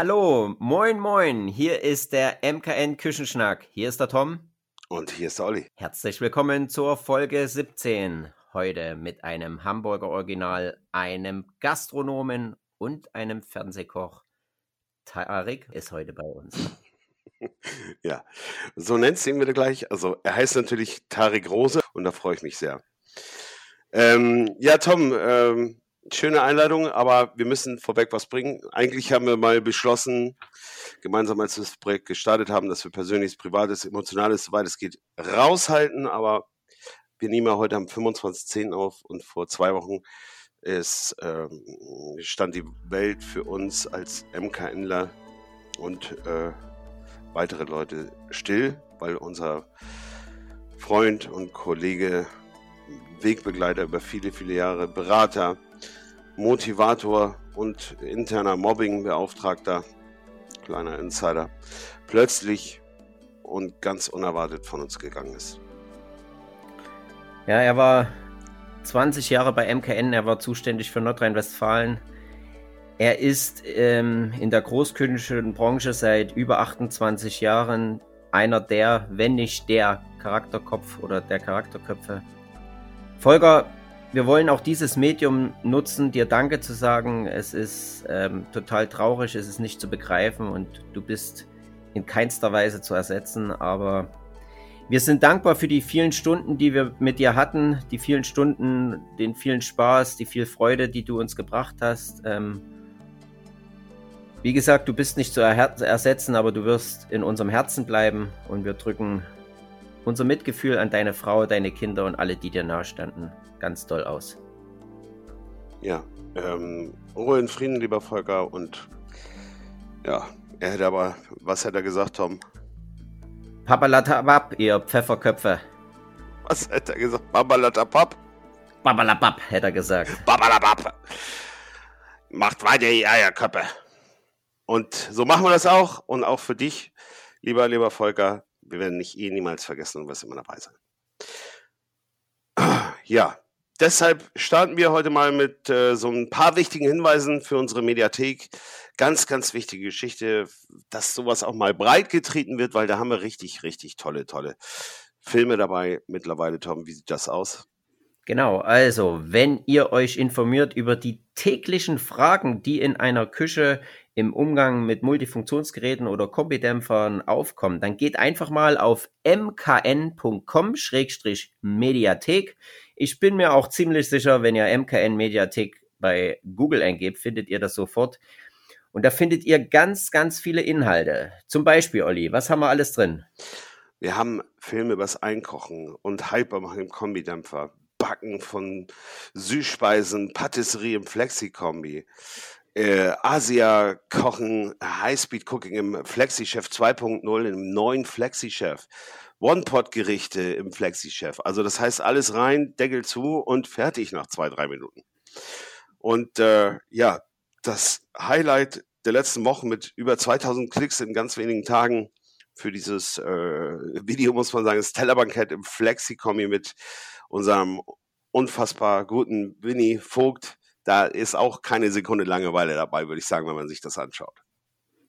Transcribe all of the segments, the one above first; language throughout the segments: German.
Hallo, moin, moin. Hier ist der MKN Küchenschnack. Hier ist der Tom. Und hier ist der Olli. Herzlich willkommen zur Folge 17. Heute mit einem Hamburger Original, einem Gastronomen und einem Fernsehkoch. Tarik ist heute bei uns. ja, so nennt ihn wieder gleich. Also er heißt natürlich Tarik Rose und da freue ich mich sehr. Ähm, ja, Tom, ähm, schöne Einladung, aber wir müssen vorweg was bringen. Eigentlich haben wir mal beschlossen, gemeinsam als wir das Projekt gestartet haben, dass wir persönliches, privates, emotionales, soweit es geht, raushalten. Aber wir nehmen ja heute am 25.10. auf und vor zwei Wochen ist, ähm, stand die Welt für uns als MKNler und äh, weitere Leute still, weil unser Freund und Kollege, Wegbegleiter über viele, viele Jahre, Berater, Motivator und interner Mobbingbeauftragter, kleiner Insider, plötzlich und ganz unerwartet von uns gegangen ist. Ja, er war 20 Jahre bei MKN, er war zuständig für Nordrhein-Westfalen. Er ist ähm, in der großkünstlerischen Branche seit über 28 Jahren einer der, wenn nicht der Charakterkopf oder der Charakterköpfe. Volker, wir wollen auch dieses Medium nutzen, dir Danke zu sagen. Es ist ähm, total traurig, es ist nicht zu begreifen und du bist in keinster Weise zu ersetzen. Aber wir sind dankbar für die vielen Stunden, die wir mit dir hatten, die vielen Stunden, den vielen Spaß, die viel Freude, die du uns gebracht hast. Ähm, wie gesagt, du bist nicht zu ersetzen, aber du wirst in unserem Herzen bleiben und wir drücken unser Mitgefühl an deine Frau, deine Kinder und alle, die dir nahestanden, ganz toll aus. Ja, ähm, Ruhe in Frieden, lieber Volker. Und ja, er hätte aber, was hätte er gesagt, Tom? Papalatabab, ihr Pfefferköpfe. Was hätte er gesagt? Babalatabab? Babalabab, hätte er gesagt. Babalabab. Macht weiter, die Eierköpfe. Und so machen wir das auch. Und auch für dich, lieber, lieber Volker, wir werden nicht eh niemals vergessen und wirst immer dabei sein. Ja, deshalb starten wir heute mal mit äh, so ein paar wichtigen Hinweisen für unsere Mediathek. Ganz, ganz wichtige Geschichte, dass sowas auch mal breit getreten wird, weil da haben wir richtig, richtig tolle, tolle Filme dabei mittlerweile. Tom, wie sieht das aus? Genau, also wenn ihr euch informiert über die täglichen Fragen, die in einer Küche im Umgang mit Multifunktionsgeräten oder Kombidämpfern aufkommen, dann geht einfach mal auf mkn.com-mediathek. Ich bin mir auch ziemlich sicher, wenn ihr MKN Mediathek bei Google eingebt, findet ihr das sofort. Und da findet ihr ganz, ganz viele Inhalte. Zum Beispiel, Olli, was haben wir alles drin? Wir haben Filme übers Einkochen und Hyper machen im Kombidämpfer, Backen von Süßspeisen, Patisserie im Flexi-Kombi, äh, Asia-Kochen, Highspeed-Cooking im Flexi-Chef 2.0, im neuen Flexi-Chef, One-Pot-Gerichte im Flexi-Chef. Also das heißt alles rein, Deckel zu und fertig nach zwei, drei Minuten. Und äh, ja, das Highlight der letzten Wochen mit über 2000 Klicks in ganz wenigen Tagen für dieses äh, Video, muss man sagen, das Tellerbankett im Flexi-Kombi mit unserem unfassbar guten Winnie Vogt. Da ist auch keine Sekunde Langeweile dabei, würde ich sagen, wenn man sich das anschaut.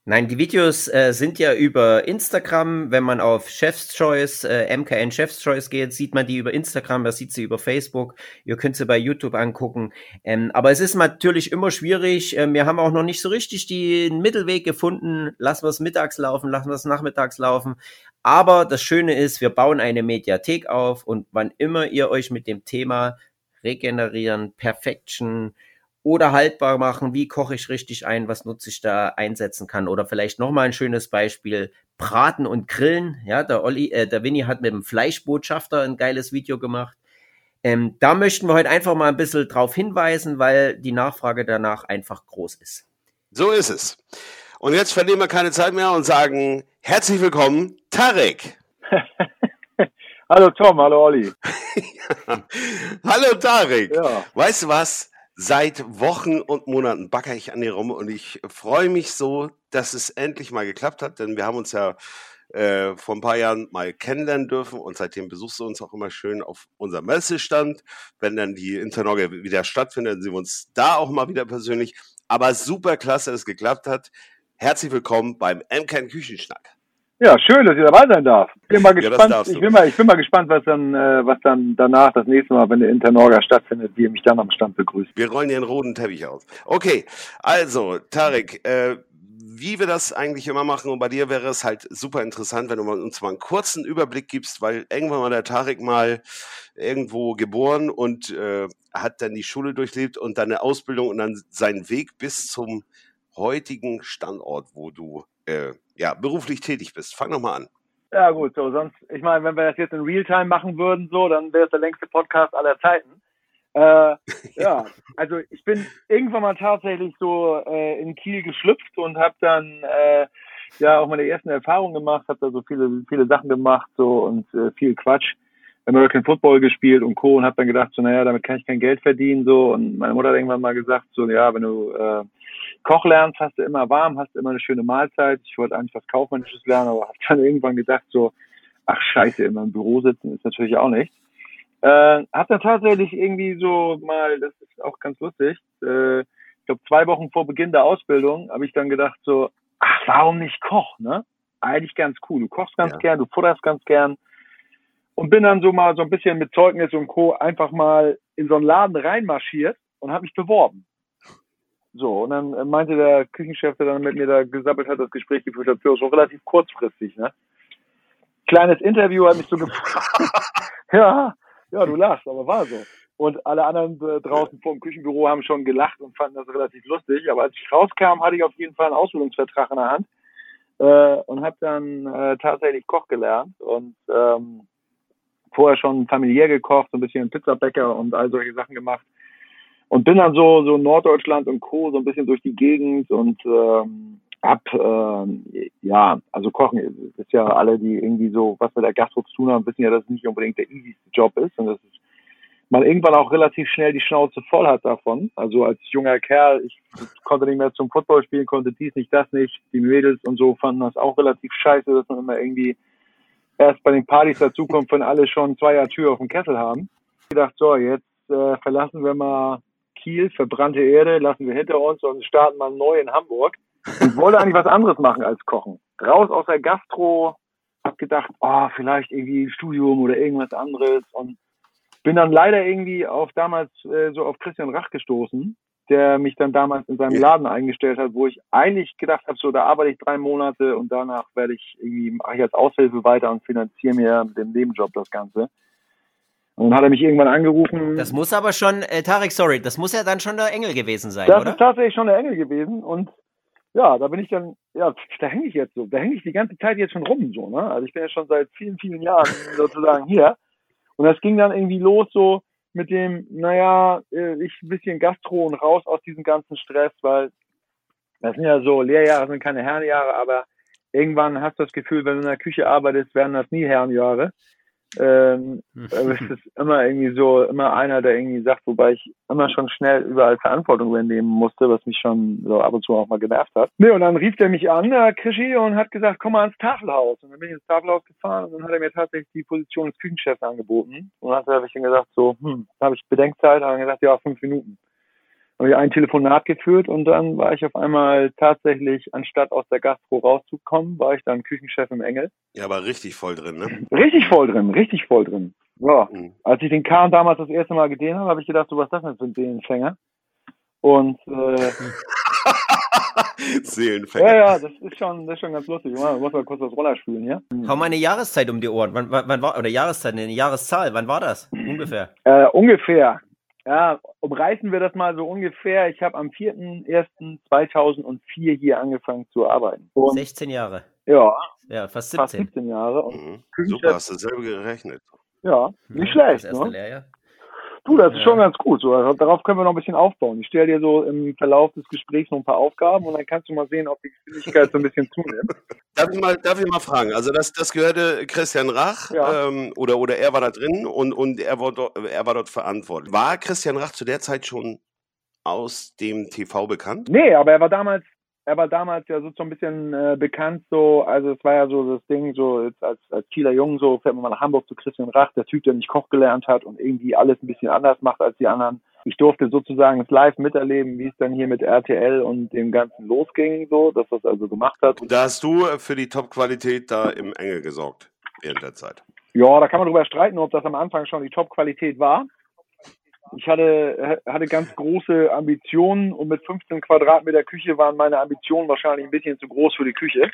Nein, die Videos äh, sind ja über Instagram. Wenn man auf Chef's Choice, äh, MKN Chef's Choice geht, sieht man die über Instagram, das sieht sie über Facebook. Ihr könnt sie bei YouTube angucken. Ähm, aber es ist natürlich immer schwierig. Ähm, wir haben auch noch nicht so richtig den Mittelweg gefunden. Lassen wir es mittags laufen, lassen wir es nachmittags laufen. Aber das Schöne ist, wir bauen eine Mediathek auf und wann immer ihr euch mit dem Thema Regenerieren, Perfection oder haltbar machen, wie koche ich richtig ein, was nutze ich da einsetzen kann oder vielleicht nochmal ein schönes Beispiel, Braten und Grillen. Ja, der Olli, äh, der Winnie hat mit dem Fleischbotschafter ein geiles Video gemacht. Ähm, da möchten wir heute einfach mal ein bisschen drauf hinweisen, weil die Nachfrage danach einfach groß ist. So ist es. Und jetzt verlieren wir keine Zeit mehr und sagen herzlich willkommen, Tarek. hallo Tom, hallo Olli. hallo Tarek. Ja. Weißt du was? Seit Wochen und Monaten backe ich an dir rum und ich freue mich so, dass es endlich mal geklappt hat, denn wir haben uns ja äh, vor ein paar Jahren mal kennenlernen dürfen und seitdem besuchst du uns auch immer schön auf unserem Messestand. Wenn dann die Internorge wieder stattfindet, dann sehen wir uns da auch mal wieder persönlich. Aber super klasse, dass es geklappt hat herzlich willkommen beim MCAN Küchenschnack. Ja, schön, dass ich dabei sein darf. Ich bin mal gespannt, ja, ich bin mal, ich bin mal gespannt, was dann, äh, was dann danach das nächste Mal, wenn der Internorga stattfindet, wie ihr mich dann am Stand begrüßt. Wir rollen hier einen roten Teppich aus. Okay, also, Tarek, äh, wie wir das eigentlich immer machen. Und bei dir wäre es halt super interessant, wenn du uns mal einen kurzen Überblick gibst, weil irgendwann war der Tarek mal irgendwo geboren und äh, hat dann die Schule durchlebt und dann eine Ausbildung und dann seinen Weg bis zum heutigen Standort, wo du äh, ja, beruflich tätig bist. Fang noch mal an. Ja gut, so sonst, ich meine, wenn wir das jetzt in Realtime machen würden, so, dann wäre es der längste Podcast aller Zeiten. Äh, ja, also ich bin irgendwann mal tatsächlich so äh, in Kiel geschlüpft und habe dann äh, ja auch meine ersten Erfahrungen gemacht, habe da so viele viele Sachen gemacht so und äh, viel Quatsch. American Football gespielt und Co. und habe dann gedacht, so naja, damit kann ich kein Geld verdienen so und meine Mutter hat irgendwann mal gesagt, so ja, wenn du äh, Koch lernst, hast du immer warm, hast du immer eine schöne Mahlzeit. Ich wollte eigentlich was Kaufmännisches lernen, aber habe dann irgendwann gedacht, so, ach scheiße, immer im Büro sitzen ist natürlich auch nicht. Äh, hab dann tatsächlich irgendwie so mal, das ist auch ganz lustig, äh, ich glaube zwei Wochen vor Beginn der Ausbildung habe ich dann gedacht so, ach, warum nicht Koch, ne? Eigentlich ganz cool. Du kochst ganz ja. gern, du futterst ganz gern. Und bin dann so mal so ein bisschen mit Zeugnis und Co. einfach mal in so einen Laden reinmarschiert und habe mich beworben. So, und dann äh, meinte der Küchenchef, der dann mit mir da gesammelt hat, das Gespräch geführt hat, so relativ kurzfristig, ne? Kleines Interview hat mich so gefragt. ja, ja, du lachst, aber war so. Und alle anderen äh, draußen vor dem Küchenbüro haben schon gelacht und fanden das relativ lustig. Aber als ich rauskam, hatte ich auf jeden Fall einen Ausbildungsvertrag in der Hand äh, und habe dann äh, tatsächlich Koch gelernt und ähm, vorher schon familiär gekocht, so ein bisschen Pizzabäcker und all solche Sachen gemacht und bin dann so so Norddeutschland und Co. so ein bisschen durch die Gegend und ähm, hab äh, ja also Kochen ist ja alle die irgendwie so was mit der Gastro zu tun haben wissen ja dass es nicht unbedingt der easyste Job ist und das ist man irgendwann auch relativ schnell die Schnauze voll hat davon. Also als junger Kerl, ich konnte nicht mehr zum Football spielen, konnte dies nicht, das nicht. Die Mädels und so fanden das auch relativ scheiße, dass man immer irgendwie erst bei den Partys dazukommt, wenn alle schon zwei Jahre Tür auf dem Kessel haben. Ich dachte, so, jetzt äh, verlassen wir mal Kiel, verbrannte Erde, lassen wir hinter uns und starten mal neu in Hamburg. Ich wollte eigentlich was anderes machen als kochen. Raus aus der Gastro, hab gedacht, oh, vielleicht irgendwie Studium oder irgendwas anderes und bin dann leider irgendwie auf damals äh, so auf Christian Rach gestoßen, der mich dann damals in seinem Laden eingestellt hat, wo ich eigentlich gedacht habe, so da arbeite ich drei Monate und danach werde ich irgendwie mache ich als Aushilfe weiter und finanziere mir mit dem Nebenjob das Ganze. Und dann hat er mich irgendwann angerufen. Das muss aber schon, äh, Tarek, sorry, das muss ja dann schon der Engel gewesen sein, das oder? Das ist tatsächlich schon der Engel gewesen. Und ja, da bin ich dann, ja, da hänge ich jetzt so. Da hänge ich die ganze Zeit jetzt schon rum, so, ne? Also ich bin ja schon seit vielen, vielen Jahren sozusagen hier. Und das ging dann irgendwie los so mit dem, naja, äh, ich ein bisschen Gastro und raus aus diesem ganzen Stress, weil das sind ja so, Lehrjahre sind keine Herrenjahre, aber irgendwann hast du das Gefühl, wenn du in der Küche arbeitest, werden das nie Herrenjahre. Ähm, es ist immer irgendwie so, immer einer, der irgendwie sagt, wobei ich immer schon schnell überall Verantwortung übernehmen musste, was mich schon so ab und zu auch mal genervt hat. Nee, und dann rief der mich an, der Krischi, und hat gesagt, komm mal ins Tafelhaus. Und dann bin ich ins Tafelhaus gefahren und dann hat er mir tatsächlich die Position des Küchenchefs angeboten. Und dann habe ich dann gesagt, so, hm, da habe ich Bedenkzeit, habe gesagt, ja, fünf Minuten habe ich ein Telefonat geführt und dann war ich auf einmal tatsächlich, anstatt aus der Gastro rauszukommen, war ich dann Küchenchef im Engel. Ja, aber richtig voll drin, ne? Richtig voll drin, richtig voll drin. Ja. Mhm. Als ich den Kahn damals das erste Mal gesehen habe, habe ich gedacht, so was ist das denn für ein Seelenfänger? Und äh, Seelenfänger. Ja, ja, das ist schon, das ist schon ganz lustig. Ich muss mal kurz das Roller spielen, ja? Hau mal eine Jahreszeit um die Ohren. Wann, wann, wann war, oder Jahreszeit, eine Jahreszahl, wann war das? Ungefähr. Äh, ungefähr ja, umreißen wir das mal so ungefähr. Ich habe am 4.1.2004 hier angefangen zu arbeiten. Und 16 Jahre. Ja. Ja, fast 17. Fast 17 Jahre. Mhm. Super, hast du selber gerechnet. Ja, nicht ja, schlecht. Das erste ne? Lehrjahr. Du, das ist schon ganz gut. So, also darauf können wir noch ein bisschen aufbauen. Ich stelle dir so im Verlauf des Gesprächs noch ein paar Aufgaben und dann kannst du mal sehen, ob die Geschwindigkeit so ein bisschen zunimmt. Darf ich mal, darf ich mal fragen? Also das, das gehörte Christian Rach ja. ähm, oder, oder er war da drin und, und er, war dort, er war dort verantwortlich. War Christian Rach zu der Zeit schon aus dem TV bekannt? Nee, aber er war damals er war damals ja so, so ein bisschen äh, bekannt, so, also es war ja so das Ding, so jetzt als, als Kieler Jungen, so fährt man mal nach Hamburg zu Christian Rach, der Typ, der nicht Koch gelernt hat und irgendwie alles ein bisschen anders macht als die anderen. ich durfte sozusagen es live miterleben, wie es dann hier mit RTL und dem Ganzen losging, so, dass das also gemacht hat. Und da hast du für die Top-Qualität da im Engel gesorgt während der Zeit. Ja, da kann man drüber streiten, ob das am Anfang schon die Top-Qualität war. Ich hatte, hatte ganz große Ambitionen und mit 15 Quadratmeter Küche waren meine Ambitionen wahrscheinlich ein bisschen zu groß für die Küche.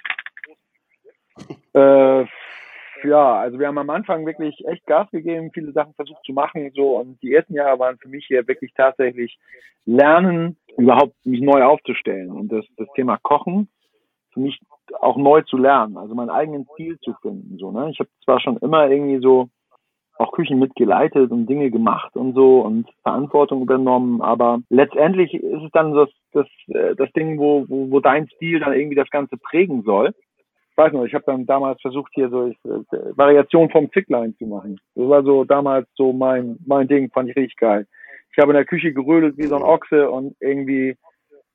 Äh, ja, also wir haben am Anfang wirklich echt Gas gegeben, viele Sachen versucht zu machen, so und die ersten Jahre waren für mich hier wirklich tatsächlich Lernen, überhaupt mich neu aufzustellen und das, das Thema Kochen für mich auch neu zu lernen, also meinen eigenen Stil zu finden, so ne. Ich habe zwar schon immer irgendwie so auch Küchen mitgeleitet und Dinge gemacht und so und Verantwortung übernommen, aber letztendlich ist es dann das das äh, das Ding, wo wo, wo dein Stil dann irgendwie das Ganze prägen soll weiß noch, ich habe dann damals versucht, hier so äh, Variation vom Zicklein zu machen. Das war so damals so mein, mein Ding, fand ich richtig geil. Ich habe in der Küche gerödelt wie so ein Ochse und irgendwie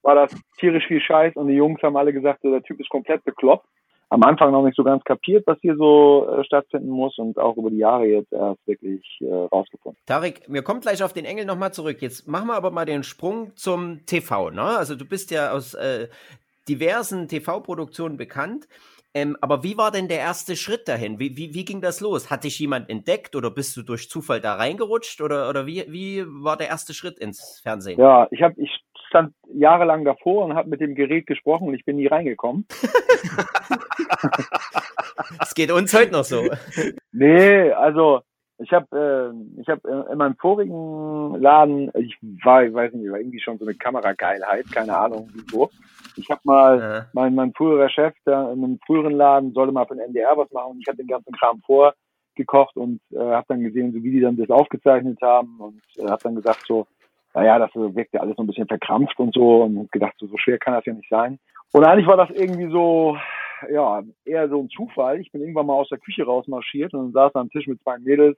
war das tierisch viel Scheiß und die Jungs haben alle gesagt, so, der Typ ist komplett bekloppt. Am Anfang noch nicht so ganz kapiert, was hier so äh, stattfinden muss und auch über die Jahre jetzt erst wirklich äh, rausgefunden. Tarek, wir kommen gleich auf den Engel nochmal zurück. Jetzt machen wir aber mal den Sprung zum TV. Ne? Also du bist ja aus äh, diversen TV-Produktionen bekannt. Ähm, aber wie war denn der erste Schritt dahin? Wie, wie, wie ging das los? Hat dich jemand entdeckt oder bist du durch Zufall da reingerutscht? Oder, oder wie, wie war der erste Schritt ins Fernsehen? Ja, ich, hab, ich stand jahrelang davor und habe mit dem Gerät gesprochen und ich bin nie reingekommen. Es geht uns heute noch so. Nee, also ich habe äh, ich habe in meinem vorigen Laden, ich war, ich weiß nicht, war irgendwie schon so eine Kamerageilheit, keine Ahnung wieso. Ich habe mal, ja. mein, mein früherer Chef da in einem früheren Laden sollte mal für den NDR was machen und ich habe den ganzen Kram vorgekocht und äh, habe dann gesehen, so wie die dann das aufgezeichnet haben und äh, habe dann gesagt so, naja, das wirkt ja alles so ein bisschen verkrampft und so und gedacht, so, so schwer kann das ja nicht sein. Und eigentlich war das irgendwie so, ja, eher so ein Zufall. Ich bin irgendwann mal aus der Küche rausmarschiert und saß am Tisch mit zwei Mädels,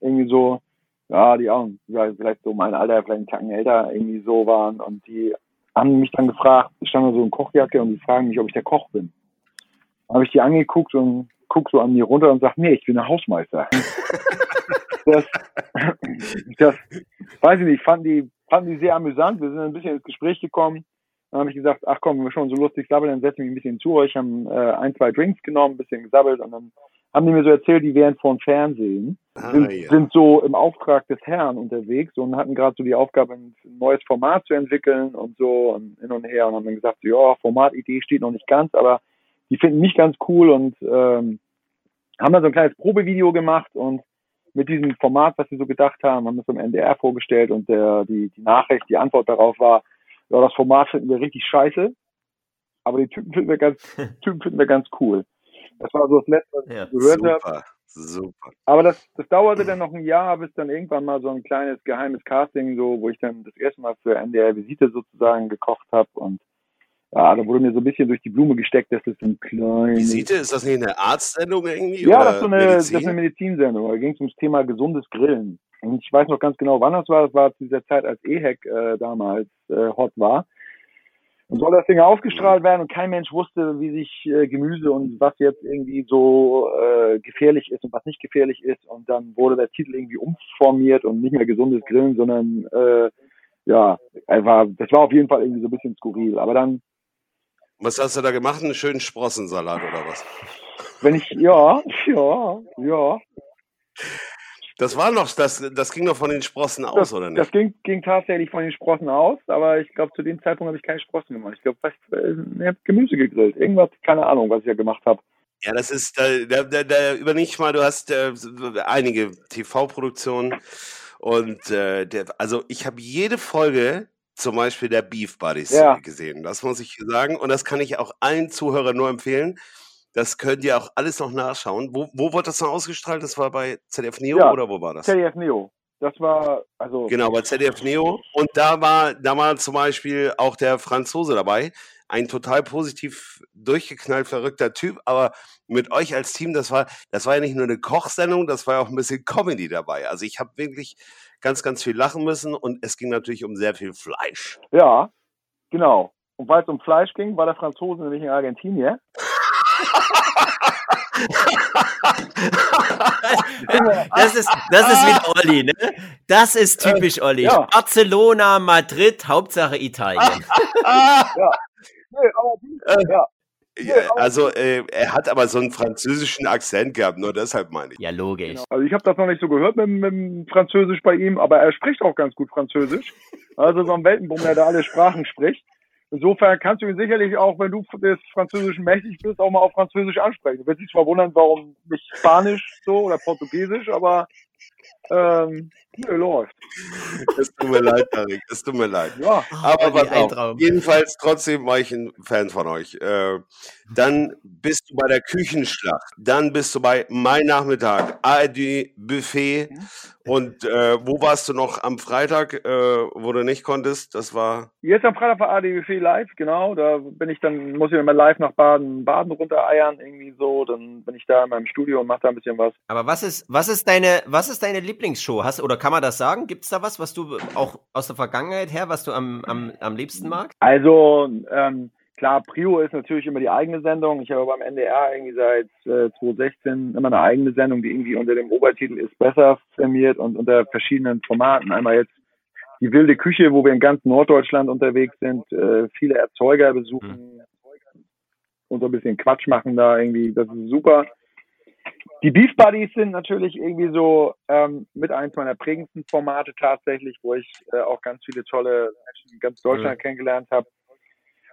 irgendwie so, ja, die auch vielleicht so mein Alter, vielleicht einen Tacken älter irgendwie so waren und die haben mich dann gefragt, ich stand da so in Kochjacke und die fragen mich, ob ich der Koch bin. Habe ich die angeguckt und guck so an mir runter und sag, nee, ich bin der Hausmeister. das, das, weiß ich nicht, fanden die, fanden die sehr amüsant. Wir sind ein bisschen ins Gespräch gekommen. Dann habe ich gesagt, ach komm, wenn wir schon so lustig sabbeln, dann setzen wir ein bisschen zu euch, haben äh, ein, zwei Drinks genommen, ein bisschen gesabbelt und dann haben die mir so erzählt, die wären vor dem Fernsehen, ah, sind, ja. sind, so im Auftrag des Herrn unterwegs und hatten gerade so die Aufgabe, ein neues Format zu entwickeln und so und hin und her und haben dann gesagt, so, ja, Formatidee steht noch nicht ganz, aber die finden mich ganz cool und ähm, haben dann so ein kleines Probevideo gemacht und mit diesem Format, was sie so gedacht haben, haben das im NDR vorgestellt und der, die, die Nachricht, die Antwort darauf war, ja, das Format finden wir richtig scheiße, aber die Typen finden wir ganz, Typen finden wir ganz cool. Das war so das Letzte, was ja, ich gehört habe. Super. Aber das, das dauerte dann noch ein Jahr, bis dann irgendwann mal so ein kleines geheimes Casting, so, wo ich dann das erste Mal für NDR Visite sozusagen gekocht habe und ja, da wurde mir so ein bisschen durch die Blume gesteckt, dass das ein kleines. Visite, ist das nicht eine Arztsendung irgendwie? Ja, das ist, so eine, das ist eine Medizinsendung. Da ging es ums Thema gesundes Grillen. Und ich weiß noch ganz genau, wann das war. Das war zu dieser Zeit, als EHEC äh, damals äh, hot war. Und soll das Ding aufgestrahlt werden und kein Mensch wusste, wie sich äh, Gemüse und was jetzt irgendwie so äh, gefährlich ist und was nicht gefährlich ist. Und dann wurde der Titel irgendwie umformiert und nicht mehr gesundes Grillen, sondern äh, ja, einfach, das war auf jeden Fall irgendwie so ein bisschen skurril. Aber dann. Was hast du da gemacht? Einen schönen Sprossensalat oder was? Wenn ich, ja, ja, ja. Das war noch, das, das ging noch von den Sprossen aus, das, oder nicht? Das ging, ging tatsächlich von den Sprossen aus, aber ich glaube, zu dem Zeitpunkt habe ich keine Sprossen gemacht. Ich glaube, äh, ich habe Gemüse gegrillt. Irgendwas, keine Ahnung, was ich ja gemacht habe. Ja, das ist, da, da, da, da überleg mal, du hast äh, einige TV-Produktionen und äh, der, also ich habe jede Folge zum Beispiel der Beef Buddies ja. gesehen. Das muss ich sagen und das kann ich auch allen Zuhörern nur empfehlen. Das könnt ihr auch alles noch nachschauen. Wo, wo wurde das noch ausgestrahlt? Das war bei ZDF Neo ja, oder wo war das? ZDF Neo. Das war, also. Genau, bei ZDF Neo. Und da war, da war zum Beispiel auch der Franzose dabei. Ein total positiv durchgeknallt verrückter Typ, aber mit euch als Team, das war, das war ja nicht nur eine Kochsendung, das war ja auch ein bisschen Comedy dabei. Also ich habe wirklich ganz, ganz viel lachen müssen und es ging natürlich um sehr viel Fleisch. Ja, genau. Und weil es um Fleisch ging, war der Franzose nämlich in Argentinien. das, ist, das ist wieder Olli, ne? Das ist typisch Olli. Ja. Barcelona, Madrid, Hauptsache Italien. ja. Nee, aber die, ja. Ja, also äh, er hat aber so einen französischen Akzent gehabt, nur deshalb meine ich. Ja, logisch. Genau. Also ich habe das noch nicht so gehört mit, mit dem Französisch bei ihm, aber er spricht auch ganz gut Französisch. Also so ein Weltenbumm, der da alle Sprachen spricht. Insofern kannst du ihn sicherlich auch, wenn du des Französischen mächtig bist, auch mal auf Französisch ansprechen. Du wirst dich zwar wundern, warum nicht Spanisch so oder Portugiesisch, aber ähm, Nö, läuft. Es tut mir leid, Tarik, es tut mir leid. Ja, aber was auch. Jedenfalls trotzdem war ich ein Fan von euch. Äh, dann bist du bei der Küchenschlacht, dann bist du bei Mein Nachmittag, ARD Buffet und äh, wo warst du noch am Freitag, äh, wo du nicht konntest? Das war jetzt am Freitag war ARD Buffet live, genau. Da bin ich dann muss ich immer live nach Baden, Baden runtereiern irgendwie so. Dann bin ich da in meinem Studio und mache da ein bisschen was. Aber was ist was ist deine was ist deine Lieblingsshow? Hast oder kann man das sagen? Gibt es da was, was du auch aus der Vergangenheit her, was du am, am, am liebsten magst? Also, ähm, klar, Prio ist natürlich immer die eigene Sendung. Ich habe beim NDR irgendwie seit äh, 2016 immer eine eigene Sendung, die irgendwie unter dem Obertitel ist besser firmiert und unter verschiedenen Formaten. Einmal jetzt die wilde Küche, wo wir in ganz Norddeutschland unterwegs sind, äh, viele Erzeuger besuchen hm. und so ein bisschen Quatsch machen da irgendwie. Das ist super. Die Beef Buddies sind natürlich irgendwie so ähm, mit eins meiner prägendsten Formate tatsächlich, wo ich äh, auch ganz viele tolle Menschen in ganz Deutschland mhm. kennengelernt habe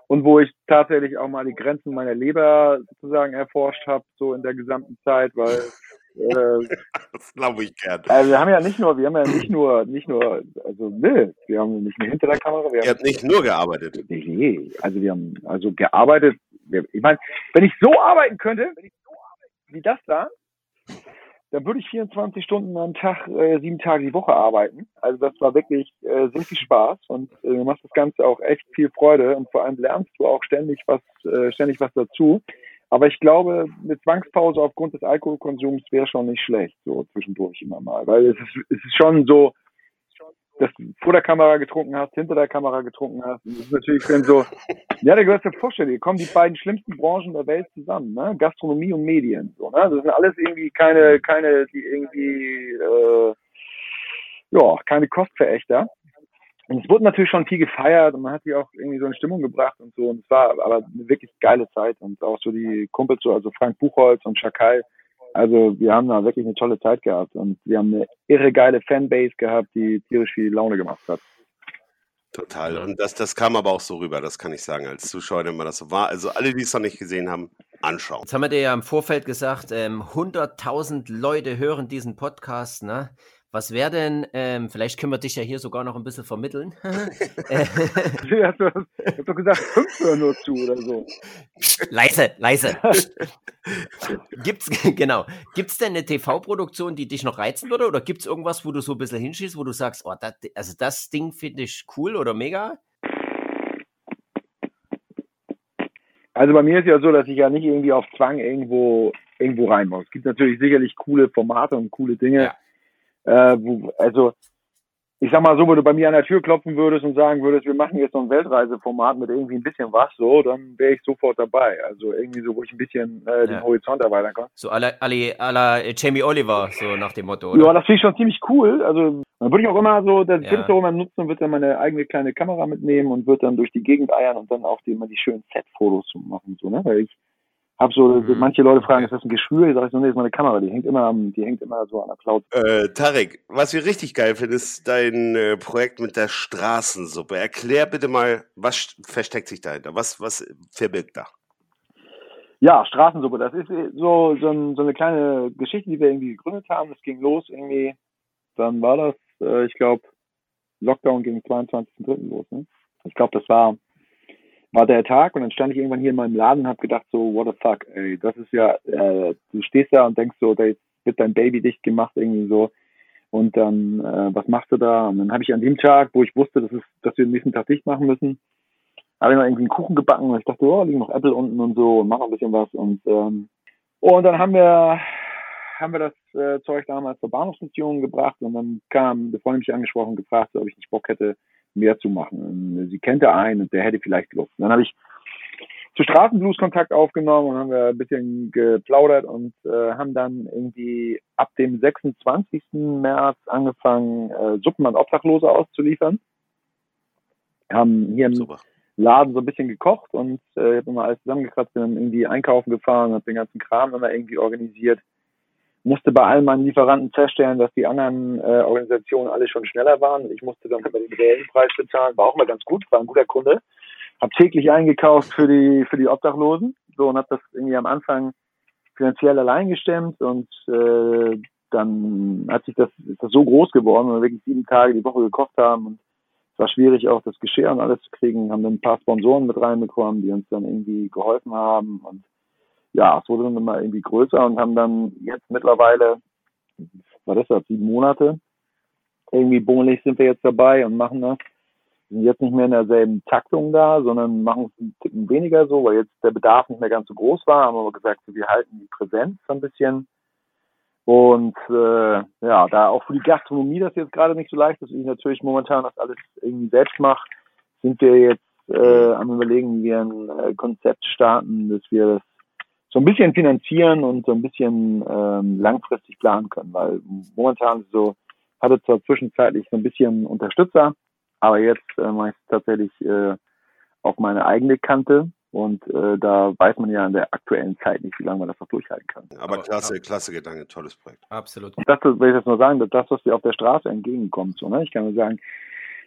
und wo ich tatsächlich auch mal die Grenzen meiner Leber sozusagen erforscht habe, so in der gesamten Zeit, weil äh, das glaube ich gern. Also wir haben ja nicht nur, wir haben ja nicht nur, nicht nur, also ne, wir haben nicht nur hinter der Kamera, wir Ihr habt nicht nur gearbeitet. Nee, also wir haben also gearbeitet. Ich meine, wenn ich so arbeiten könnte, wie das da, dann würde ich 24 Stunden am Tag, äh, sieben Tage die Woche arbeiten. Also das war wirklich äh, sehr viel Spaß und äh, macht das Ganze auch echt viel Freude und vor allem lernst du auch ständig was, äh, ständig was dazu. Aber ich glaube, eine Zwangspause aufgrund des Alkoholkonsums wäre schon nicht schlecht, so zwischendurch immer mal. Weil es ist, es ist schon so, dass du vor der Kamera getrunken hast, hinter der Kamera getrunken hast. Und das ist natürlich dann so, ja, da gehört vorstellen, hier kommen die beiden schlimmsten Branchen der Welt zusammen, ne? Gastronomie und Medien. So, ne? Das sind alles irgendwie keine, keine, die irgendwie äh, ja, keine Kostverächter. Und es wurde natürlich schon viel gefeiert und man hat sich auch irgendwie so in Stimmung gebracht und so. Und es war aber eine wirklich geile Zeit und auch so die Kumpels, so, also Frank Buchholz und Schakal, also wir haben da wirklich eine tolle Zeit gehabt und wir haben eine irre geile Fanbase gehabt, die tierisch viel Laune gemacht hat. Total. Und das, das kam aber auch so rüber, das kann ich sagen, als Zuschauer, wenn man das so war. Also alle, die es noch nicht gesehen haben, anschauen. Jetzt haben wir dir ja im Vorfeld gesagt, ähm, 100.000 Leute hören diesen Podcast. Ne? Was wäre denn, ähm, vielleicht können wir dich ja hier sogar noch ein bisschen vermitteln. du hast doch gesagt, fünf hören nur zu oder so. Leise, leise. gibt's, genau. Gibt's denn eine TV-Produktion, die dich noch reizen würde? Oder gibt's irgendwas, wo du so ein bisschen hinschießt, wo du sagst, oh, das, also das Ding finde ich cool oder mega? Also bei mir ist ja so, dass ich ja nicht irgendwie auf Zwang irgendwo, irgendwo rein muss. Es gibt natürlich sicherlich coole Formate und coole Dinge. Ja äh, wo, also ich sag mal so, wenn du bei mir an der Tür klopfen würdest und sagen würdest, wir machen jetzt so ein Weltreiseformat mit irgendwie ein bisschen was, so, dann wäre ich sofort dabei. Also irgendwie so, wo ich ein bisschen äh, den ja. Horizont erweitern kann. So à la, à la Jamie Oliver, so nach dem Motto, oder? Ja, das finde ich schon ziemlich cool. Also dann würde ich auch immer so, das ja. würde ich auch immer nutzen und würde dann meine eigene kleine Kamera mitnehmen und würde dann durch die Gegend eiern und dann auch die, immer die schönen Set-Fotos machen, so, ne? Weil ich hab so, mhm. manche Leute fragen, ist das ein Geschwür? Ich sage nee, ist meine Kamera, die hängt immer am, die hängt immer so an der Cloud. Äh, Tarek, was wir richtig geil finden, ist dein äh, Projekt mit der Straßensuppe. Erklär bitte mal, was versteckt sich dahinter? Was, was verbirgt da? Ja, Straßensuppe, das ist so, so, ein, so eine kleine Geschichte, die wir irgendwie gegründet haben. Das ging los irgendwie, dann war das, äh, ich glaube, Lockdown ging 22.03. los. Ne? Ich glaube, das war war der Tag und dann stand ich irgendwann hier in meinem Laden und habe gedacht so, what the fuck, ey, das ist ja, äh, du stehst da und denkst so, da wird dein Baby dicht gemacht irgendwie so und dann, äh, was machst du da? Und dann habe ich an dem Tag, wo ich wusste, dass, es, dass wir den nächsten Tag dicht machen müssen, habe ich noch irgendwie einen Kuchen gebacken und ich dachte, oh, liegen noch Apple unten und so und mach ein bisschen was und ähm, und dann haben wir haben wir das äh, Zeug damals zur Bahnhofsmission gebracht und dann kam der Freund mich angesprochen und gefragt, ob ich nicht Bock hätte, mehr zu machen. Sie kennt da einen und der hätte vielleicht Lust. Und dann habe ich zu Straßenblues Kontakt aufgenommen und haben wir ein bisschen geplaudert und äh, haben dann irgendwie ab dem 26. März angefangen, äh, Suppen an Obdachlose auszuliefern. Haben hier im Super. Laden so ein bisschen gekocht und äh, ich habe immer alles zusammengekratzt, bin dann irgendwie einkaufen gefahren, habe den ganzen Kram immer irgendwie organisiert. Musste bei allen meinen Lieferanten feststellen, dass die anderen äh, Organisationen alle schon schneller waren. Ich musste dann aber den reellen Preis bezahlen, war auch mal ganz gut, war ein guter Kunde. Habe täglich eingekauft für die für die Obdachlosen. So und habe das irgendwie am Anfang finanziell allein gestemmt und äh, dann hat sich das ist das so groß geworden, weil wir wirklich sieben Tage die Woche gekocht haben und es war schwierig auch das Geschirr und alles zu kriegen, haben dann ein paar Sponsoren mit reinbekommen, die uns dann irgendwie geholfen haben und ja, es wurde dann immer irgendwie größer und haben dann jetzt mittlerweile, ist das, sieben Monate, irgendwie bummelig sind wir jetzt dabei und machen das sind jetzt nicht mehr in derselben Taktung da, sondern machen es ein Ticken weniger so, weil jetzt der Bedarf nicht mehr ganz so groß war, haben aber gesagt, wir halten die Präsenz ein bisschen. Und äh, ja, da auch für die Gastronomie das jetzt gerade nicht so leicht ist, ich natürlich momentan das alles irgendwie selbst mache, sind wir jetzt äh, am überlegen, wie wir ein äh, Konzept starten, dass wir das so ein bisschen finanzieren und so ein bisschen ähm, langfristig planen können, weil momentan so hatte zwar zwischenzeitlich so ein bisschen Unterstützer, aber jetzt äh, mache ich es tatsächlich äh, auf meine eigene Kante. Und äh, da weiß man ja in der aktuellen Zeit nicht, wie lange man das noch durchhalten kann. Aber, klasse, klasse Gedanke, tolles Projekt. Absolut. Das will ich jetzt nur sagen, das, was dir auf der Straße entgegenkommt. So, ne? Ich kann nur sagen,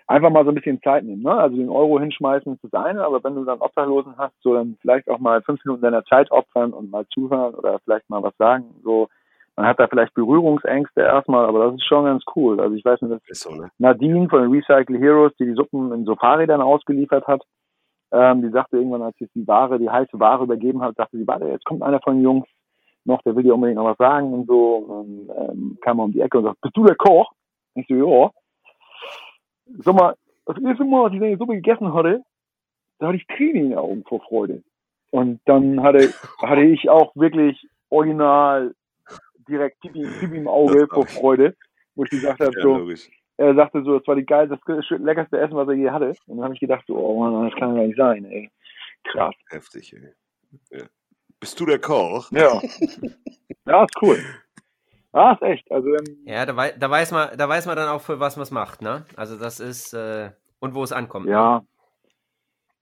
einfach mal so ein bisschen Zeit nehmen. Ne? Also den Euro hinschmeißen ist das eine, aber wenn du dann Obdachlosen hast, so dann vielleicht auch mal fünf Minuten deiner Zeit opfern und mal zuhören oder vielleicht mal was sagen. So, man hat da vielleicht Berührungsängste erstmal, aber das ist schon ganz cool. Also ich weiß nicht, dass so, ne? Nadine von den Recycle Heroes, die die Suppen in Safari dann ausgeliefert hat, ähm, die sagte irgendwann, als ich die Ware, die heiße Ware übergeben habe, sagte sie, warte, jetzt kommt einer von den Jungs noch, der will dir unbedingt noch was sagen und so. Und ähm, kam er um die Ecke und sagt, bist du der Koch? Ich so, ja. Sag mal, das erste Mal, als ich deine Suppe gegessen hatte, da hatte ich Tränen in den Augen vor Freude. Und dann hatte, hatte ich auch wirklich original direkt Pipi, Pipi im Auge vor Freude, wo ich gesagt habe, ja, so, logisch. er sagte so, das war die geilste, das leckerste Essen, was er je hatte. Und dann habe ich gedacht, so, oh Mann, das kann ja nicht sein, ey. Krass. Heftig, ey. Ja. Bist du der Koch? Ja. ja, ist cool. Ah, ist echt. Also, ähm, ja, da, wei da, weiß man, da weiß man dann auch, für was man es macht, ne? Also das ist, äh, und wo es ankommt. Ja, ne?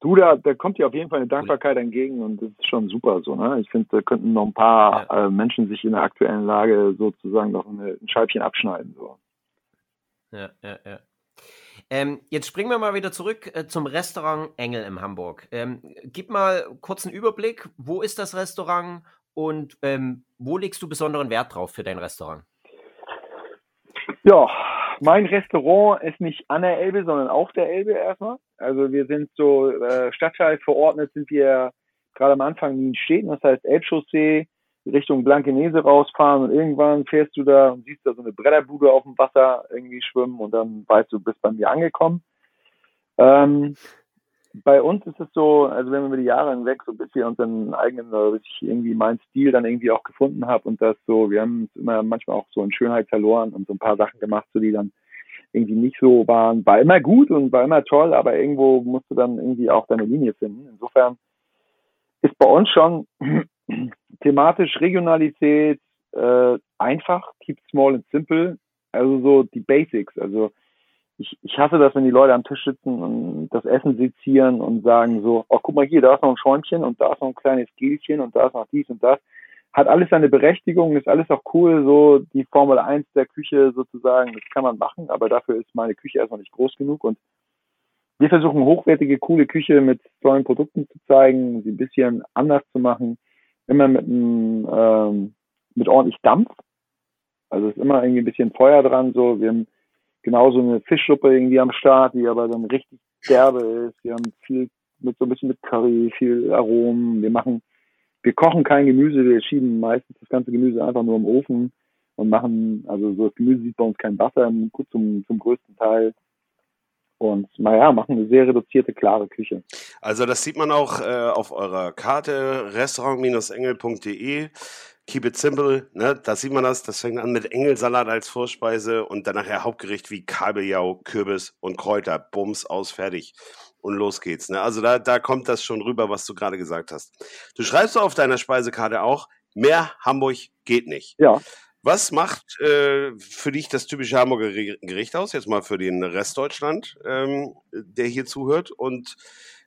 Du, da, da kommt dir auf jeden Fall eine Dankbarkeit entgegen und das ist schon super so. Ne? Ich finde, da könnten noch ein paar ja. äh, Menschen sich in der aktuellen Lage sozusagen noch eine, ein Scheibchen abschneiden. So. Ja, ja, ja. Ähm, jetzt springen wir mal wieder zurück äh, zum Restaurant Engel in Hamburg. Ähm, gib mal kurz einen Überblick. Wo ist das Restaurant und ähm, wo legst du besonderen Wert drauf für dein Restaurant? Ja, mein Restaurant ist nicht an der Elbe, sondern auf der Elbe erstmal. Also wir sind so äh, Stadtteil verordnet, sind wir gerade am Anfang in Städten, das heißt Elbchaussee, Richtung Blankenese rausfahren und irgendwann fährst du da und siehst da so eine Bretterbude auf dem Wasser irgendwie schwimmen und dann weißt du, bist bei mir angekommen. Ähm, bei uns ist es so, also wenn wir über die Jahre hinweg so ein bisschen unseren eigenen, bis ich irgendwie meinen Stil dann irgendwie auch gefunden habe und das so, wir haben immer manchmal auch so in Schönheit verloren und so ein paar Sachen gemacht, so die dann irgendwie nicht so waren, war immer gut und war immer toll, aber irgendwo musst du dann irgendwie auch deine Linie finden. Insofern ist bei uns schon thematisch Regionalität äh, einfach, keep small and simple, also so die Basics. Also ich, ich hasse das, wenn die Leute am Tisch sitzen und das Essen sezieren und sagen so, oh guck mal hier, da ist noch ein Schäumchen und da ist noch ein kleines Gelchen und da ist noch dies und das hat alles seine Berechtigung, ist alles auch cool, so die Formel 1 der Küche sozusagen, das kann man machen, aber dafür ist meine Küche erstmal nicht groß genug und wir versuchen hochwertige, coole Küche mit tollen Produkten zu zeigen, sie ein bisschen anders zu machen, immer mit einem, ähm, mit ordentlich Dampf. Also ist immer irgendwie ein bisschen Feuer dran, so. Wir haben genauso eine Fischsuppe irgendwie am Start, die aber dann richtig derbe ist. Wir haben viel mit so ein bisschen mit Curry, viel Aromen. Wir machen wir kochen kein Gemüse, wir schieben meistens das ganze Gemüse einfach nur im Ofen und machen, also so das Gemüse sieht bei uns kein Wasser, gut zum, zum größten Teil. Und naja, machen eine sehr reduzierte, klare Küche. Also das sieht man auch äh, auf eurer Karte, restaurant-engel.de. Keep it simple, ne? Da sieht man das. Das fängt an mit Engelsalat als Vorspeise und dann nachher Hauptgericht wie Kabeljau, Kürbis und Kräuter. Bums, aus, fertig. und los geht's. Ne? Also da, da kommt das schon rüber, was du gerade gesagt hast. Du schreibst auf deiner Speisekarte auch, mehr Hamburg geht nicht. Ja. Was macht äh, für dich das typische Hamburger Gericht aus? Jetzt mal für den Rest Deutschland, ähm, der hier zuhört. Und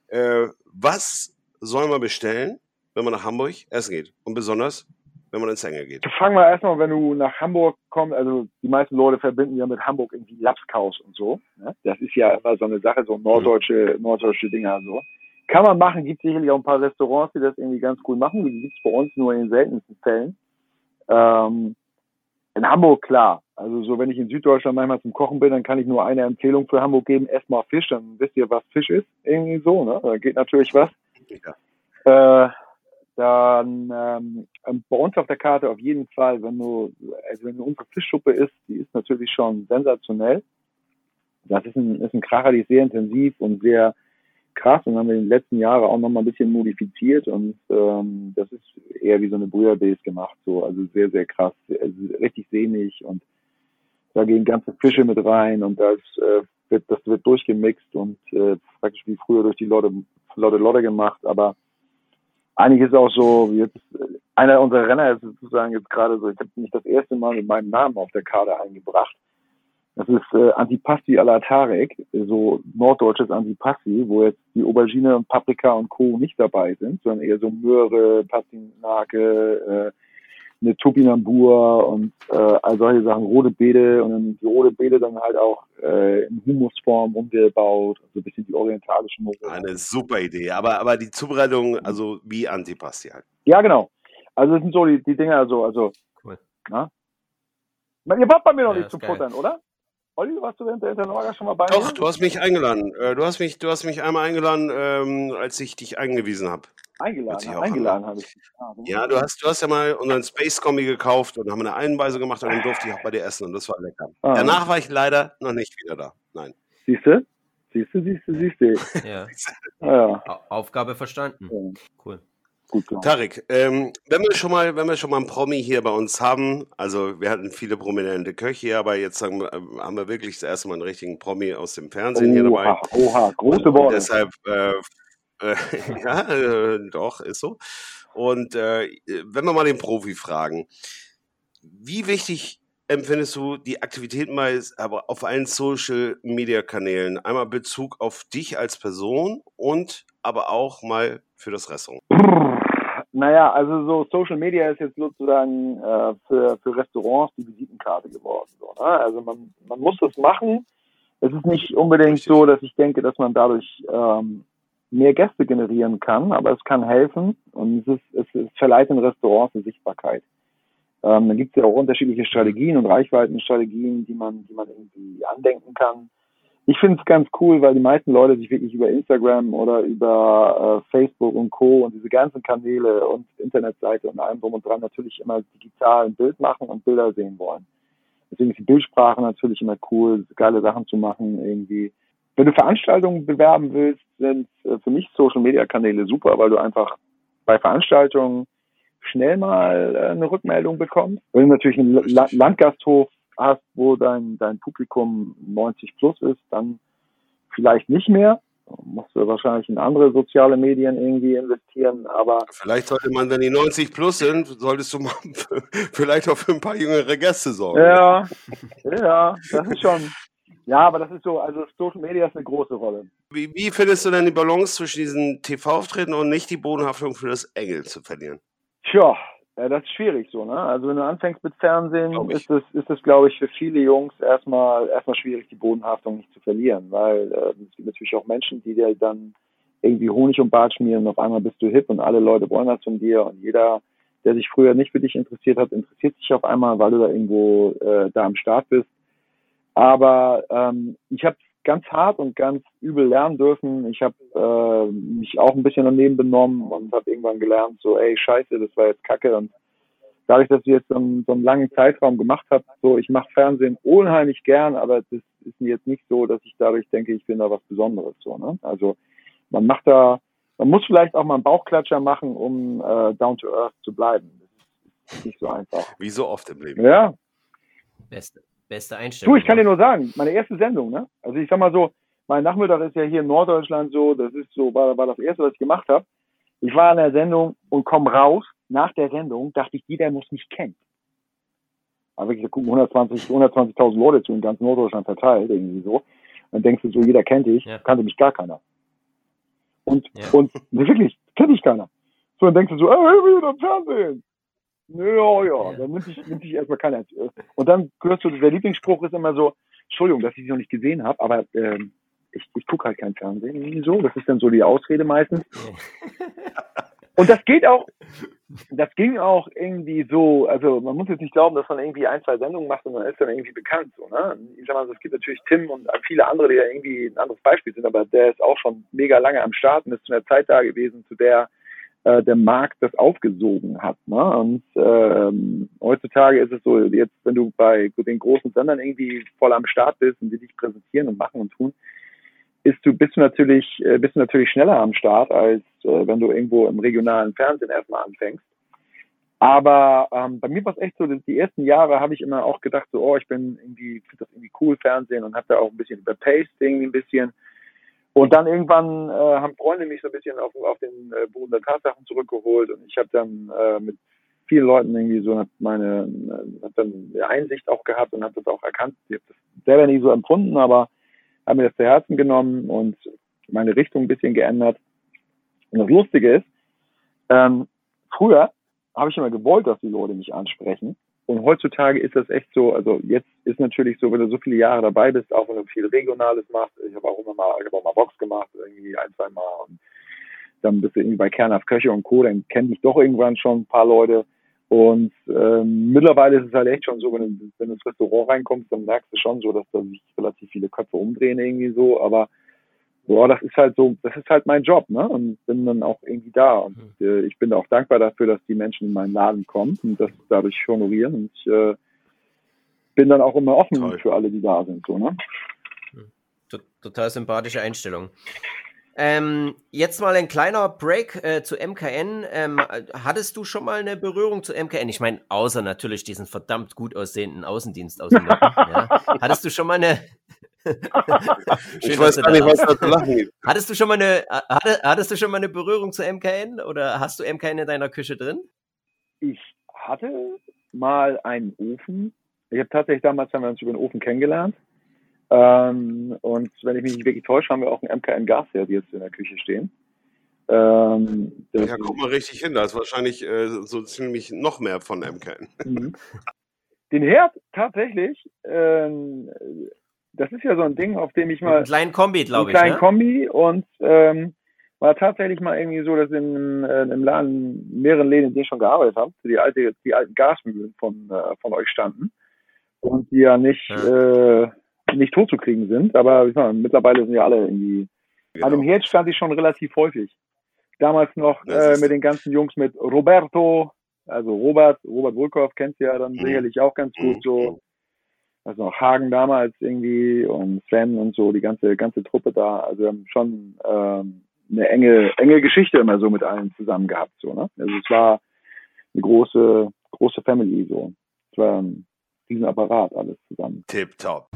äh, was soll man bestellen, wenn man nach Hamburg essen geht? Und besonders, wenn man ins Enge geht. Fangen wir erstmal, wenn du nach Hamburg kommst, also die meisten Leute verbinden ja mit Hamburg irgendwie Lapskaus und so. Ne? Das ist ja immer so eine Sache, so norddeutsche, mhm. norddeutsche Dinger so. Kann man machen, gibt sicherlich auch ein paar Restaurants, die das irgendwie ganz cool machen. Die gibt's bei uns nur in den seltensten Fällen. Ähm, in Hamburg klar. Also so, wenn ich in Süddeutschland manchmal zum Kochen bin, dann kann ich nur eine Empfehlung für Hamburg geben. Erstmal Fisch, dann wisst ihr, was Fisch ist. Irgendwie so, ne? Da geht natürlich was. Ja. Äh, dann ähm, bei uns auf der Karte auf jeden Fall, wenn du, also wenn du unsere Fischsuppe isst, die ist natürlich schon sensationell. Das ist ein, ist ein Kracher, die ist sehr intensiv und sehr krass und haben wir in den letzten Jahren auch nochmal ein bisschen modifiziert und ähm, das ist eher wie so eine Bouillabaisse gemacht, so also sehr, sehr krass, also richtig sehnig und da gehen ganze Fische mit rein und das äh, wird, das wird durchgemixt und äh, praktisch wie früher durch die Lotte, Lotte Lotte gemacht, aber eigentlich ist auch so, jetzt einer unserer Renner ist sozusagen jetzt gerade so, ich habe mich das erste Mal mit meinem Namen auf der Karte eingebracht das ist äh, Antipasti alla Tarek, so norddeutsches Antipasti, wo jetzt die Aubergine und Paprika und Co. nicht dabei sind, sondern eher so Möhre, Pastinake, äh, eine Topinambur und äh, all solche Sachen, rote Beete und dann die rote Beete dann halt auch äh, in Humusform umgebaut, also ein bisschen die orientalische Moore. Eine super Idee, aber, aber die Zubereitung, also wie Antipasti halt. Ja, genau. Also das sind so die, die Dinger, so, also, cool. na? Ihr wart bei mir noch ja, nicht zum geil. Futtern, oder? Olli, warst du während der Internorga schon mal bei Doch, mir? du hast mich eingeladen. Äh, du hast mich, du hast mich einmal eingeladen, ähm, als ich dich eingewiesen habe. Eingeladen, eingeladen habe ich. Ah, ja, du hast, du hast ja mal unseren Space Kombi gekauft und haben eine Einweise gemacht und dann durfte ich auch bei dir essen und das war lecker. Ah. Danach war ich leider noch nicht wieder da. Nein. Siehst du? Siehst du, siehst du, siehst du. Ja. ja. Aufgabe verstanden. Ja. Cool. Gut. Tarek, ähm, wenn wir schon mal, wenn wir schon mal einen Promi hier bei uns haben, also wir hatten viele prominente Köche, aber jetzt haben, haben wir wirklich das erste Mal einen richtigen Promi aus dem Fernsehen oha, hier dabei. Oha, große Worte. deshalb, äh, äh, ja, äh, doch, ist so. Und äh, wenn wir mal den Profi fragen, wie wichtig empfindest du die Aktivitäten bei, aber auf allen Social Media Kanälen? Einmal Bezug auf dich als Person und aber auch mal für das Restaurant. Naja, also so Social Media ist jetzt sozusagen äh, für, für Restaurants die Visitenkarte geworden. So, ne? Also man, man muss das machen. Es ist nicht unbedingt so, dass ich denke, dass man dadurch ähm, mehr Gäste generieren kann, aber es kann helfen und es, ist, es, es verleiht den Restaurants eine Sichtbarkeit. Ähm, dann gibt es ja auch unterschiedliche Strategien und Reichweitenstrategien, die man, die man irgendwie andenken kann ich finde es ganz cool, weil die meisten Leute sich wirklich über Instagram oder über äh, Facebook und Co. und diese ganzen Kanäle und Internetseite und allem drum und dran natürlich immer digital ein Bild machen und Bilder sehen wollen. Deswegen ist die Bildsprache natürlich immer cool, geile Sachen zu machen irgendwie. Wenn du Veranstaltungen bewerben willst, sind äh, für mich Social Media Kanäle super, weil du einfach bei Veranstaltungen schnell mal äh, eine Rückmeldung bekommst. Wenn du natürlich einen Landgasthof hast, wo dein, dein Publikum 90 plus ist, dann vielleicht nicht mehr. Musst du wahrscheinlich in andere soziale Medien irgendwie investieren, aber. Vielleicht sollte man, wenn die 90 plus sind, solltest du mal vielleicht auch für ein paar jüngere Gäste sorgen. Ja, ja, das ist schon. Ja, aber das ist so, also Social Media ist eine große Rolle. Wie, wie findest du denn die Balance zwischen diesen TV-Auftritten und nicht die Bodenhaftung für das Engel zu verlieren? Tja, ja, das ist schwierig so, ne? Also wenn du anfängst mit Fernsehen, ist das, ist das, glaube ich, für viele Jungs erstmal erstmal schwierig, die Bodenhaftung nicht zu verlieren, weil äh, es gibt natürlich auch Menschen, die dir dann irgendwie Honig und Bart schmieren und auf einmal bist du hip und alle Leute wollen das von dir und jeder, der sich früher nicht für dich interessiert hat, interessiert sich auf einmal, weil du da irgendwo äh, da am Start bist. Aber ähm, ich habe ganz hart und ganz übel lernen dürfen. Ich habe äh, mich auch ein bisschen daneben benommen und habe irgendwann gelernt, so, ey, scheiße, das war jetzt Kacke. Und dadurch, dass ich jetzt so einen, so einen langen Zeitraum gemacht habe, so, ich mache Fernsehen unheimlich gern, aber das ist mir jetzt nicht so, dass ich dadurch denke, ich bin da was Besonderes. So, ne? Also man macht da, man muss vielleicht auch mal einen Bauchklatscher machen, um äh, down to earth zu bleiben. Das ist nicht so einfach. Wie so oft im Leben. Ja. Beste. Beste Einstellung. Du, ich kann dir nur sagen, meine erste Sendung, ne? Also ich sag mal so, mein Nachmittag ist ja hier in Norddeutschland so, das ist so, war, war das erste, was ich gemacht habe. Ich war in der Sendung und komm raus. Nach der Sendung dachte ich, jeder muss mich kennen. Aber wirklich, da gucken 120, 120.000 Leute zu in ganz Norddeutschland verteilt, irgendwie so. Dann denkst du so, jeder kennt dich, ja. kannte mich gar keiner. Und, ja. und wirklich, kennt dich keiner. So, dann denkst du so, ey, wieder im Fernsehen. Ja, ja, dann nimmt sich, nimmt sich erstmal keiner. Und dann hörst du, der Lieblingsspruch ist immer so, Entschuldigung, dass ich sie noch nicht gesehen habe, aber ähm, ich, ich gucke halt kein Fernsehen so. Das ist dann so die Ausrede meistens. Und das geht auch, das ging auch irgendwie so, also man muss jetzt nicht glauben, dass man irgendwie ein, zwei Sendungen macht und man ist dann irgendwie bekannt. So, ne? Ich sag mal, es gibt natürlich Tim und viele andere, die ja irgendwie ein anderes Beispiel sind, aber der ist auch schon mega lange am Start und ist zu einer Zeit da gewesen, zu der äh, der Markt das aufgesogen hat. Ne? Und ähm, heutzutage ist es so, jetzt, wenn du bei den großen Sendern irgendwie voll am Start bist und die dich präsentieren und machen und tun, ist du, bist du natürlich, äh, bist du natürlich schneller am Start, als äh, wenn du irgendwo im regionalen Fernsehen erstmal anfängst. Aber ähm, bei mir war es echt so, die ersten Jahre habe ich immer auch gedacht, so, oh, ich bin irgendwie, finde das irgendwie cool, Fernsehen und habe da auch ein bisschen überpaced irgendwie ein bisschen. Und dann irgendwann äh, haben Freunde mich so ein bisschen auf, auf den äh, Boden der Tatsachen zurückgeholt und ich habe dann äh, mit vielen Leuten irgendwie so meine äh, hab dann Einsicht auch gehabt und habe das auch erkannt. Ich habe das selber nie so empfunden, aber habe mir das zu Herzen genommen und meine Richtung ein bisschen geändert. Und das Lustige ist, ähm, früher habe ich immer gewollt, dass die Leute mich ansprechen. Und heutzutage ist das echt so, also jetzt ist natürlich so, wenn du so viele Jahre dabei bist, auch wenn du viel Regionales machst, ich habe auch immer mal, ich habe auch mal Box gemacht, irgendwie ein, zwei Mal und dann bist du irgendwie bei Kernhaft Köche und Co., dann kennen dich doch irgendwann schon ein paar Leute. Und ähm, mittlerweile ist es halt echt schon so, wenn du, wenn du ins Restaurant reinkommst, dann merkst du schon so, dass da sich relativ viele Köpfe umdrehen irgendwie so, aber boah, das ist halt so, das ist halt mein Job, ne? Und bin dann auch irgendwie da. Und mhm. äh, ich bin auch dankbar dafür, dass die Menschen in meinen Laden kommen und das dadurch honorieren. Und ich äh, bin dann auch immer offen Toll. für alle, die da sind, so, ne? Total sympathische Einstellung. Ähm, jetzt mal ein kleiner Break äh, zu MKN. Ähm, hattest du schon mal eine Berührung zu MKN? Ich meine, außer natürlich diesen verdammt gut aussehenden Außendienst aus ja. Hattest du schon mal eine, Schön, ich weiß gar nicht, was da zu lachen gibt. Hattest du schon mal eine, hattest du schon mal eine Berührung zu MKN oder hast du MKN in deiner Küche drin? Ich hatte mal einen Ofen. Ich habe tatsächlich damals haben wir uns über den Ofen kennengelernt. Ähm, und wenn ich mich nicht wirklich täusche, haben wir auch einen MKN Gasherd jetzt in der Küche stehen. Ähm, ja, guck mal richtig hin. Da ist wahrscheinlich äh, so ziemlich noch mehr von MKN. Mhm. Den Herd tatsächlich ähm, das ist ja so ein Ding, auf dem ich mal. Ein kleinen Kombi, glaube ich. Ein kleinen ne? Kombi und ähm, war tatsächlich mal irgendwie so, dass in, äh, im Laden mehreren Läden, in denen ich schon gearbeitet habe, die alte, die alten Gasmühlen von, äh, von euch standen und die ja nicht, ja. Äh, nicht totzukriegen sind, aber ich meine, mittlerweile sind ja alle irgendwie. Genau. An dem Herd stand ich schon relativ häufig. Damals noch äh, mit den ganzen Jungs mit Roberto, also Robert, Robert Wohlkow kennt ja dann mhm. sicherlich auch ganz gut so. Also auch Hagen damals irgendwie und Sven und so, die ganze, ganze Truppe da. Also wir haben schon ähm, eine enge, enge Geschichte immer so mit allen zusammen gehabt. So, ne? Also es war eine große, große Family so. Es war ein Apparat alles zusammen. Tip top.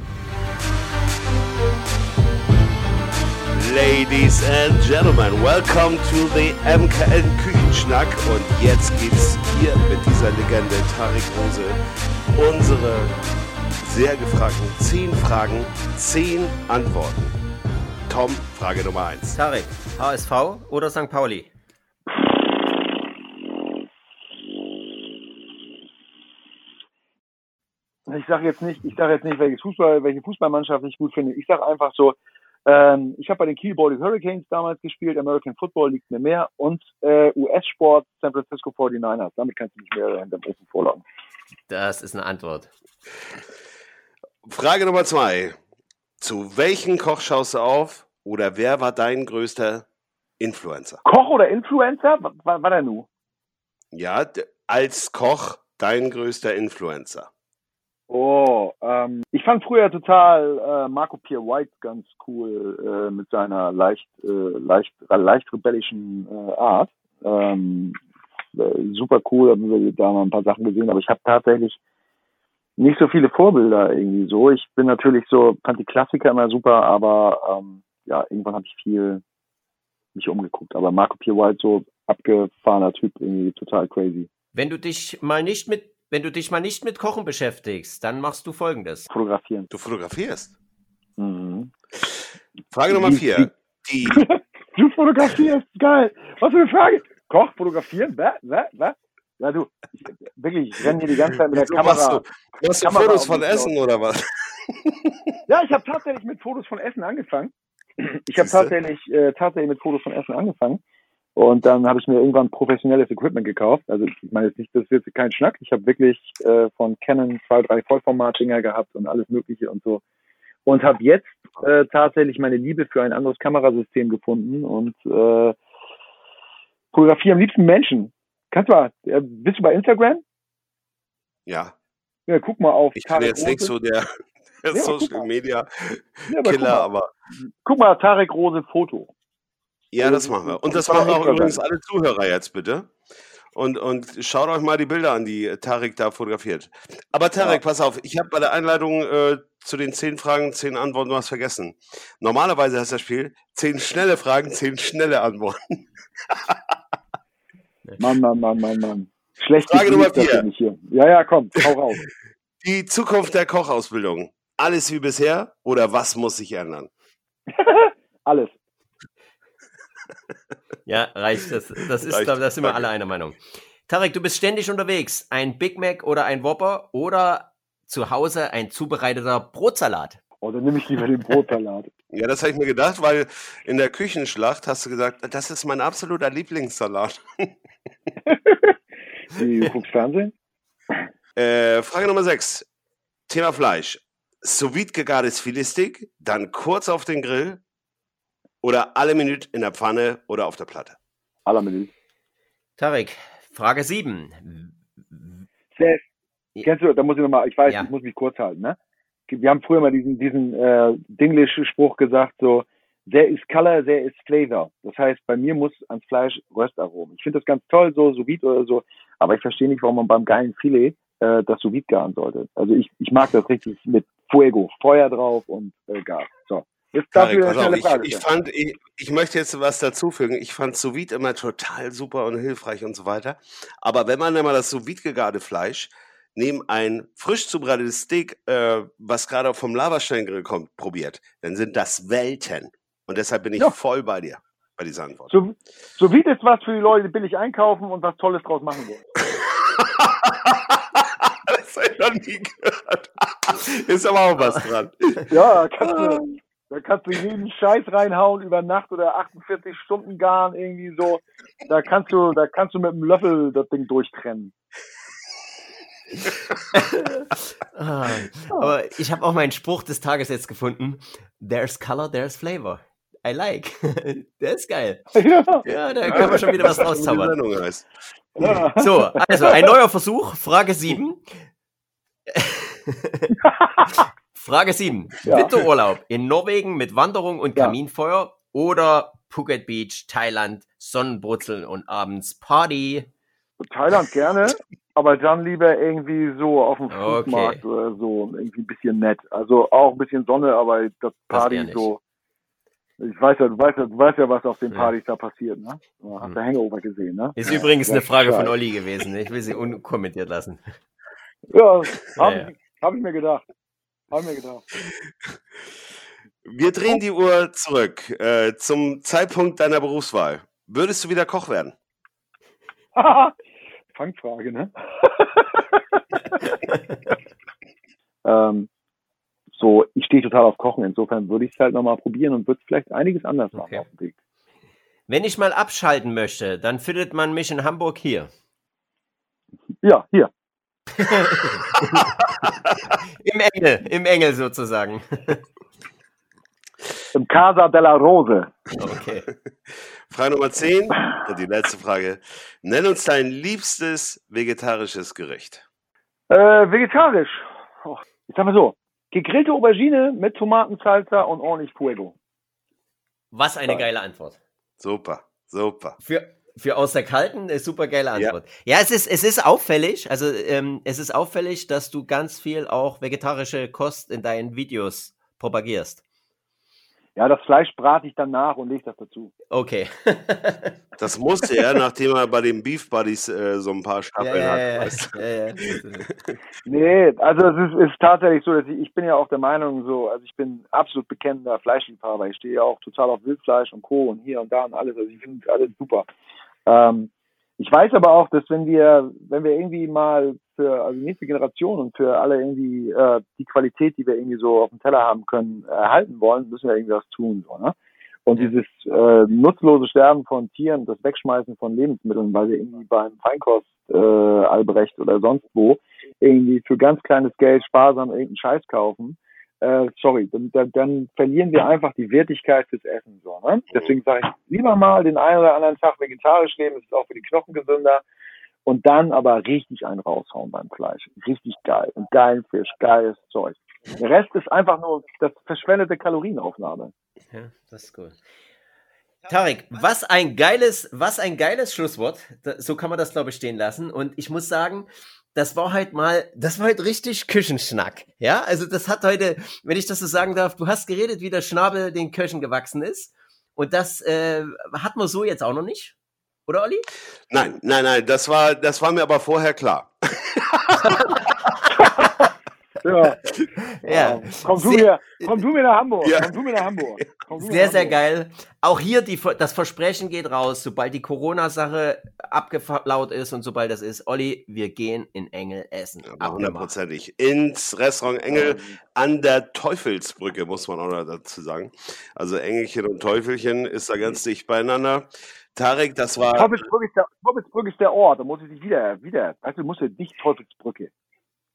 Ladies and Gentlemen, welcome to the MKN Küchenschnack und jetzt geht's hier mit dieser Legende Tarik Rose unsere sehr gefragten 10 Fragen, 10 Antworten. Tom, Frage Nummer 1. Tarek, HSV oder St. Pauli? Ich sage jetzt nicht, ich sage jetzt nicht, welche Fußball, welche Fußballmannschaft ich gut finde. Ich sage einfach so, ähm, ich habe bei den Kiel Baltic Hurricanes damals gespielt, American Football liegt mir mehr und äh, US-Sport San Francisco 49ers. Damit kannst du nicht mehr hinterm Ofen vorlagen. Das ist eine Antwort. Frage Nummer zwei. Zu welchen Koch schaust du auf oder wer war dein größter Influencer? Koch oder Influencer? War, war der nu? Ja, als Koch dein größter Influencer. Oh, ähm, ich fand früher total äh, Marco Pierre White ganz cool äh, mit seiner leicht, äh, leicht, leicht rebellischen äh, Art. Ähm, äh, super cool, haben wir da mal ein paar Sachen gesehen, aber ich habe tatsächlich nicht so viele Vorbilder irgendwie so. Ich bin natürlich so, fand die Klassiker immer super, aber ähm, ja, irgendwann habe ich viel mich umgeguckt. Aber Marco Pierre White so abgefahrener Typ, irgendwie total crazy. Wenn du dich mal nicht mit, wenn du dich mal nicht mit Kochen beschäftigst, dann machst du folgendes. Fotografieren. Du fotografierst. Mhm. Frage Nummer vier. Die, Du fotografierst, geil. Was für eine Frage. Koch, fotografieren, was, was, was? Ja, du, ich, wirklich, ich renne hier die ganze Zeit mit der machst Kamera. du, machst du Kamera Fotos von Essen oder was? Ja, ich habe tatsächlich mit Fotos von Essen angefangen. Ich habe tatsächlich, äh, tatsächlich mit Fotos von Essen angefangen. Und dann habe ich mir irgendwann professionelles Equipment gekauft. Also ich meine jetzt nicht, das ist jetzt kein Schnack. Ich habe wirklich äh, von Canon zwei, drei Vollformat-Dinger gehabt und alles Mögliche und so. Und habe jetzt äh, tatsächlich meine Liebe für ein anderes Kamerasystem gefunden und äh, fotografiere am liebsten Menschen. Kannst du mal, äh, bist du bei Instagram? Ja, Ja, guck mal auf. ich bin jetzt nicht so der, der Ja, guck Social. Media Ja, aber guck Killer, mal, aber guck mal, Tarek Rose Foto. ja, das machen wir. Und das das machen auch übrigens alle Zuhörer jetzt bitte. Und, und schaut euch mal die Bilder an, die Tarek da fotografiert. Aber Tarek, pass auf, ich habe bei der Einleitung äh, zu den zehn Fragen, zehn Antworten was vergessen. Normalerweise heißt das Spiel zehn schnelle Fragen, zehn schnelle Antworten. Mann, Mann, Mann, Mann, Mann. Schlecht Frage Nummer vier. bin ich hier. Ja, ja, komm, hau raus. Die Zukunft der Kochausbildung. Alles wie bisher oder was muss sich ändern? Alles. Ja, reicht. Das, das ist, Reicht, da sind wir alle einer Meinung. Tarek, du bist ständig unterwegs. Ein Big Mac oder ein Whopper oder zu Hause ein zubereiteter Brotsalat. Oh, dann nehme ich lieber den Brotsalat. Ja, das habe ich mir gedacht, weil in der Küchenschlacht hast du gesagt, das ist mein absoluter Lieblingssalat. Du guckst Fernsehen? Äh, Frage Nummer 6. Thema Fleisch. Sous gegartes Filetstick, dann kurz auf den Grill oder alle Minuten in der Pfanne oder auf der Platte. Aller Menü. Tarek, Frage 7. Chef, Ja. kennst du, da muss ich nochmal, ich weiß, Ja. ich muss mich kurz halten, ne? Wir haben früher mal diesen, diesen äh, dinglischen Spruch gesagt, so, there is color, there is flavor. Das heißt, bei mir muss ans Fleisch Röstaromen. Ich finde das ganz toll, so sous vide oder so, aber ich verstehe nicht, warum man beim geilen Filet äh, das sous vide garen sollte. Also ich, ich mag das richtig mit Fuego, Feuer drauf und äh, Gas. So. Pass auf, ich, Frage. ich, fand, ich, ich möchte jetzt was dazufügen. Ich fand Sous immer total super und hilfreich und so weiter. Aber wenn man einmal das Sous gegarte Fleisch neben ein frisch zubereitetes Steak, äh, was gerade vom Lavasteingrill kommt, probiert, dann sind das Welten. Und deshalb bin ich Ja. voll bei dir, bei dieser Antwort. So, so wie ist was für die Leute, billig einkaufen und was Tolles draus machen wollen. das habe ich noch nie gehört. Ist aber auch was dran. Ja, da kannst du, da kannst du jeden Scheiß reinhauen über Nacht oder 48 Stunden garen irgendwie so. Da kannst du, da kannst du mit einem Löffel das Ding durchtrennen. Ah, aber ich habe auch meinen Spruch des Tages jetzt gefunden. There's color, there's flavor. I like. Der ist geil. Ja, Ja, da kann man schon wieder was rauszaubern. Ja. So, also ein neuer Versuch. Frage 7. Frage 7. Ja. Winterurlaub in Norwegen mit Wanderung und Ja. Kaminfeuer oder Phuket Beach, Thailand, Sonnenbrutzeln und abends Party. Thailand gerne, aber dann lieber irgendwie so auf dem Okay. Fußmarkt oder so, irgendwie ein bisschen nett. Also auch ein bisschen Sonne, aber das Party nicht. so. Ich weiß ja, du weißt ja, du weißt ja, was auf den Ja. Partys da passiert, ne? Du hast Hm. der Hangover gesehen, ne? Ist übrigens Ja, eine Frage von. Olli gewesen. Ich will sie unkommentiert lassen. Ja, Ja, habe ja. ich, hab ich mir gedacht. Habe ich mir gedacht. Wir drehen die Uhr zurück äh, zum Zeitpunkt deiner Berufswahl. Würdest du wieder Koch werden? Fangfrage, ne? ähm, so, ich stehe total auf Kochen. Insofern würde ich es halt nochmal probieren und würde vielleicht einiges anders machen Okay. auf dem Weg. Wenn ich mal abschalten möchte, dann findet man mich in Hamburg hier. Ja, hier. Im Engel, im Engel sozusagen. Im Casa della Rose. Okay. Frage Nummer 10 und die letzte Frage. Nenn uns dein liebstes vegetarisches Gericht. Äh, vegetarisch. Oh, ich sag mal so. Gegrillte Aubergine mit Tomatensalsa und ordentlich Fuego. Was eine geile Antwort. Super, super. Für, Für aus der kalten eine super geile Antwort. Ja, ja es, ist, es ist auffällig, also ähm, es ist auffällig, dass du ganz viel auch vegetarische Kost in deinen Videos propagierst. Ja, das Fleisch brate ich dann nach und lege das dazu. Okay. das musste er, nachdem er bei den Beef Buddies äh, so ein paar Staffeln ja, ja, hat. Ja, ja, nee, also es ist, ist, tatsächlich so, dass ich, ich bin ja auch der Meinung so, also ich bin absolut bekennender Fleischliebhaber. Ich stehe ja auch total auf Wildfleisch und Co. und hier und da und alles. Also ich finde alles super. Ähm, ich weiß aber auch, dass wenn wir, wenn wir irgendwie mal für also die nächste Generation und für alle irgendwie äh, die Qualität, die wir irgendwie so auf dem Teller haben können, erhalten wollen, müssen wir irgendwie was tun. So, ne? Und dieses äh, nutzlose Sterben von Tieren, das Wegschmeißen von Lebensmitteln, weil wir irgendwie beim Feinkost äh, Albrecht oder sonst wo irgendwie für ganz kleines Geld sparsam irgendeinen Scheiß kaufen, äh, sorry, dann, dann, dann verlieren wir einfach die Wertigkeit fürs Essen. So, ne? Deswegen sage ich lieber mal den einen oder anderen Tag vegetarisch leben, das ist auch für die Knochen gesünder. Und dann aber richtig einen raushauen beim Fleisch. Richtig geil. Und geilen Fisch, geiles Zeug. Der Rest ist einfach nur das verschwendete Kalorienaufnahme. Ja, das ist cool. Tarek, was ein geiles, was ein geiles Schlusswort. So kann man das, glaube ich, stehen lassen. Und ich muss sagen, das war halt mal, das war halt richtig Küchenschnack. Ja, also das hat heute, wenn ich das so sagen darf, du hast geredet, wie der Schnabel den Köchen gewachsen ist. Und das äh, hat man so jetzt auch noch nicht. Oder Olli? Nein, nein, nein, das war, das war mir aber vorher klar. Ja. ja. Komm, du mir, komm du mir nach Hamburg. Ja. Komm du mir nach Hamburg. sehr, sehr geil. Auch hier die, das Versprechen geht raus, sobald die Corona-Sache abgelaut ist und sobald das ist. Olli, wir gehen in Engel essen. Hundertprozentig. Ins Restaurant Engel an der Teufelsbrücke, muss man auch noch dazu sagen. Also Engelchen und Teufelchen ist da ganz dicht beieinander. Tarek, das war. Teufelsbrücke ist der, Teufelsbrücke ist der Ort, da muss ich dich wieder, wieder, du, musst du nicht Teufelsbrücke.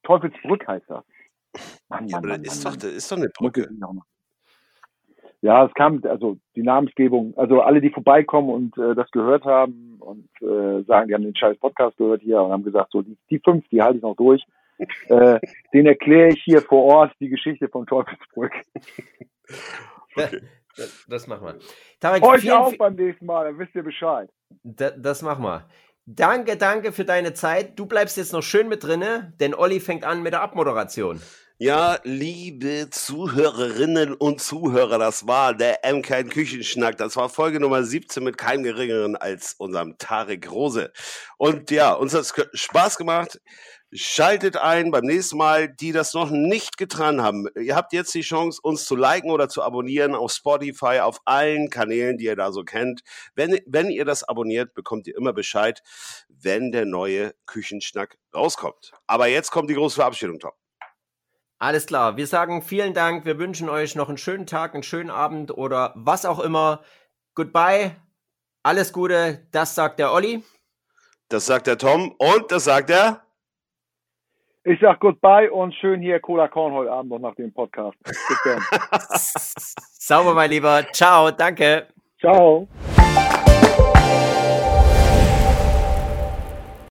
Teufelsbrück heißt das. Mann, ja, aber Mann, das, ist Mann, doch, das ist doch eine Brücke. Ja, es kam, also die Namensgebung, also alle, die vorbeikommen und äh, das gehört haben und äh, sagen, die haben den scheiß Podcast gehört hier und haben gesagt, so die, die fünf, die halte ich noch durch. äh, den erkläre ich hier vor Ort die Geschichte von Teufelsbrück. okay. Das, das machen wir. Tarek, Euch auch beim nächsten Mal, dann wisst ihr Bescheid. Das, das machen wir. Danke, danke für deine Zeit. Du bleibst jetzt noch schön mit drinne, denn Olli fängt an mit der Abmoderation. Ja, liebe Zuhörerinnen und Zuhörer, das war der MK Küchenschnack. Das war Folge Nummer 17 mit keinem geringeren als unserem Tarek Rose. Und ja, uns hat es Spaß gemacht. Schaltet ein beim nächsten Mal, die das noch nicht getan haben. Ihr habt jetzt die Chance, uns zu liken oder zu abonnieren auf Spotify, auf allen Kanälen, die ihr da so kennt. Wenn, wenn ihr das abonniert, bekommt ihr immer Bescheid, wenn der neue Küchenschnack rauskommt. Aber jetzt kommt die große Verabschiedung, Tom. Alles klar. Wir sagen vielen Dank. Wir wünschen euch noch einen schönen Tag, einen schönen Abend oder was auch immer. Goodbye. Alles Gute. Das sagt der Olli. Das sagt der Tom und das sagt der ich sag goodbye und schön hier Cola Korn heute Abend noch nach dem Podcast. Bis dann. Sauber, mein Lieber. Ciao, danke. Ciao.